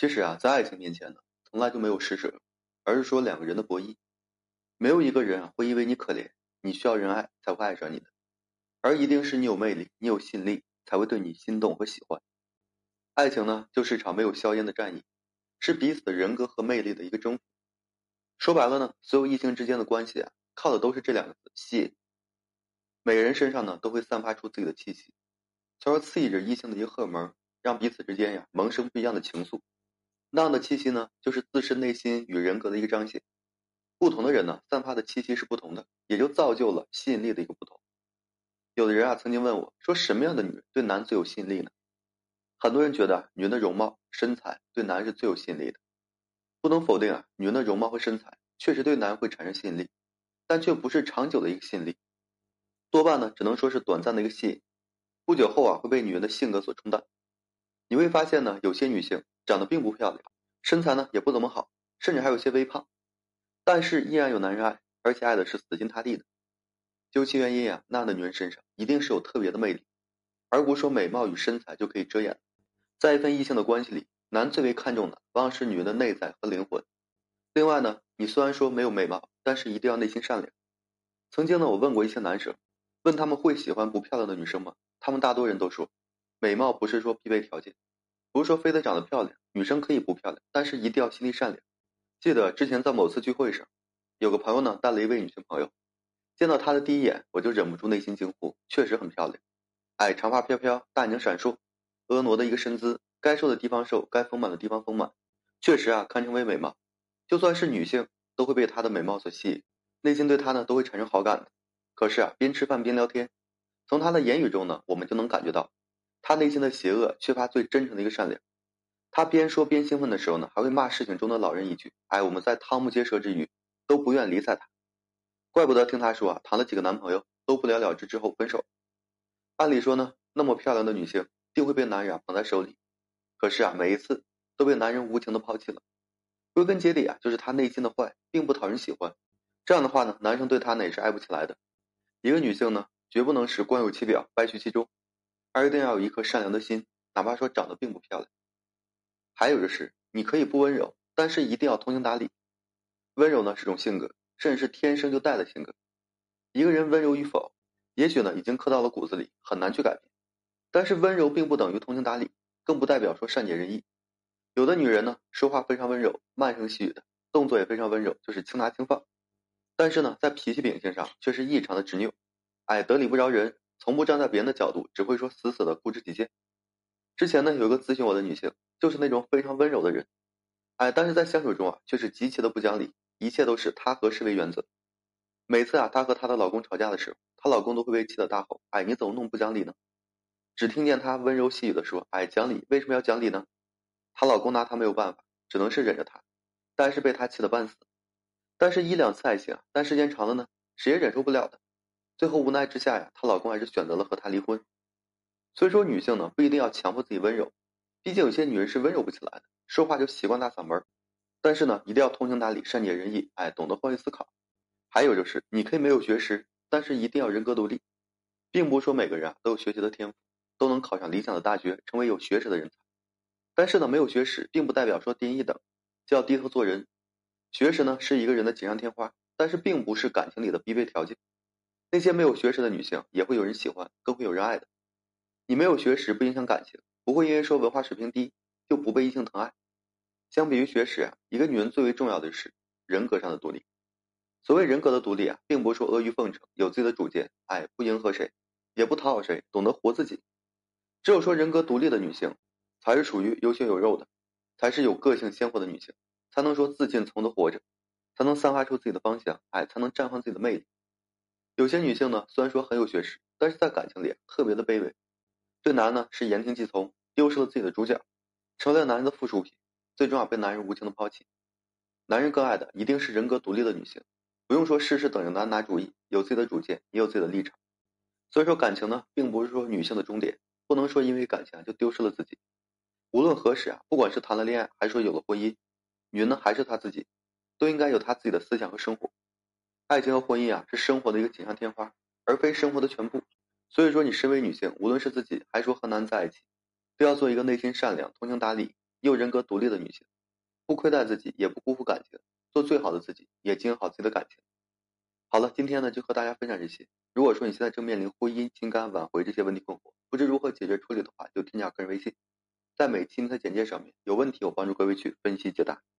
其实啊，在爱情面前呢，从来就没有施舍，而是说两个人的博弈。没有一个人会因为你可怜，你需要人爱才会爱上你的，而一定是你有魅力，你有吸引力才会对你心动和喜欢。爱情呢，就是一场没有硝烟的战役，是彼此的人格和魅力的一个征服。说白了呢，所有异性之间的关系啊，靠的都是这两个字：吸引。每个人身上呢，都会散发出自己的气息，从而刺激着异性的一个荷尔蒙。让彼此之间呀萌生不一样的情愫，那样的气息呢，就是自身内心与人格的一个彰显。不同的人呢，散发的气息是不同的，也就造就了吸引力的一个不同。有的人啊，曾经问我说，什么样的女人对男最有吸引力呢？很多人觉得女人的容貌、身材对男人是最有吸引力的。不能否定啊，女人的容貌和身材确实对男人会产生吸引力，但却不是长久的一个吸引力，多半呢，只能说是短暂的一个吸引，不久后啊，会被女人的性格所冲淡。你会发现呢，有些女性长得并不漂亮，身材呢也不怎么好，甚至还有些微胖，但是依然有男人爱，而且爱的是死心塌地的。究其原因啊，那样的女人身上一定是有特别的魅力，而不是说美貌与身材就可以遮掩。在一份异性的关系里，男最为看重的往往是女人的内在和灵魂。另外呢，你虽然说没有美貌，但是一定要内心善良。曾经呢，我问过一些男生，问他们会喜欢不漂亮的女生吗？他们大多人都说。美貌不是说必备条件，不是说非得长得漂亮，女生可以不漂亮，但是一定要心地善良。记得之前在某次聚会上，有个朋友呢带了一位女性朋友，见到她的第一眼，我就忍不住内心惊呼，确实很漂亮。哎，长发飘飘，大眼睛闪烁，婀娜的一个身姿，该瘦的地方瘦，该丰满的地方丰满，确实啊，堪称为美貌。就算是女性，都会被她的美貌所吸引，内心对她呢都会产生好感的。可是啊，边吃饭边聊天，从她的言语中呢，我们就能感觉到。她内心的邪恶，缺乏最真诚的一个善良。他边说边兴奋的时候呢，还会骂事情中的老人一句：“哎，我们在瞠目结舌之余，都不愿离开他。怪不得听他说啊，谈了几个男朋友都不了了之之后分手。按理说呢，那么漂亮的女性定会被男人啊捧在手里，可是啊，每一次都被男人无情的抛弃了。归根结底啊，就是他内心的坏，并不讨人喜欢。这样的话呢，男生对她呢也是爱不起来的。一个女性呢，绝不能是光有其表，败絮其中。”而一定要有一颗善良的心，哪怕说长得并不漂亮。还有就是，你可以不温柔，但是一定要通情达理。温柔呢是种性格，甚至是天生就带的性格。一个人温柔与否，也许呢已经刻到了骨子里，很难去改变。但是温柔并不等于通情达理，更不代表说善解人意。有的女人呢，说话非常温柔，慢声细语的，动作也非常温柔，就是轻拿轻放。但是呢，在脾气秉性上却是异常的执拗，哎，得理不饶人。从不站在别人的角度，只会说死死的固执己见。之前呢，有一个咨询我的女性，就是那种非常温柔的人，哎，但是在相处中啊，却是极其的不讲理，一切都是她合适为原则。每次啊，她和她的老公吵架的时候，她老公都会被气得大吼：“哎，你怎么那么不讲理呢？”只听见她温柔细语的说：“哎，讲理为什么要讲理呢？”她老公拿她没有办法，只能是忍着她，但是被她气得半死。但是，一两次爱情，但时间长了呢，谁也忍受不了的。最后无奈之下呀，她老公还是选择了和她离婚。所以说，女性呢不一定要强迫自己温柔，毕竟有些女人是温柔不起来的，说话就习惯大嗓门。但是呢，一定要通情达理、善解人意，哎，懂得换位思考。还有就是，你可以没有学识，但是一定要人格独立，并不是说每个人啊都有学习的天赋，都能考上理想的大学，成为有学识的人才。但是呢，没有学识，并不代表说低人一等，就要低头做人。学识呢是一个人的锦上添花，但是并不是感情里的必备条件。那些没有学识的女性也会有人喜欢，更会有人爱的。你没有学识不影响感情，不会因为说文化水平低就不被异性疼爱。相比于学识啊，一个女人最为重要的是人格上的独立。所谓人格的独立啊，并不是说阿谀奉承，有自己的主见，哎，不迎合谁，也不讨好谁，懂得活自己。只有说人格独立的女性，才是属于有血有肉的，才是有个性鲜活的女性，才能说自尽从的活着，才能散发出自己的芳香，哎，才能绽放自己的魅力。有些女性呢，虽然说很有学识，但是在感情里特别的卑微，对男人呢是言听计从，丢失了自己的主角，成为了男人的附属品，最终啊被男人无情的抛弃。男人更爱的一定是人格独立的女性，不用说事事等着男拿主意，有自己的主见，也有自己的立场。所以说感情呢，并不是说女性的终点，不能说因为感情就丢失了自己。无论何时啊，不管是谈了恋爱，还是说有了婚姻，女人呢还是她自己，都应该有她自己的思想和生活。爱情和婚姻啊，是生活的一个锦上添花，而非生活的全部。所以说，你身为女性，无论是自己还是说和男在一起，都要做一个内心善良、通情达理、又人格独立的女性，不亏待自己，也不辜负感情，做最好的自己，也经营好自己的感情。好了，今天呢就和大家分享这些。如果说你现在正面临婚姻、情感挽回这些问题困惑，不知如何解决处理的话，就添加个人微信，在每期的简介上面，有问题我帮助各位去分析解答。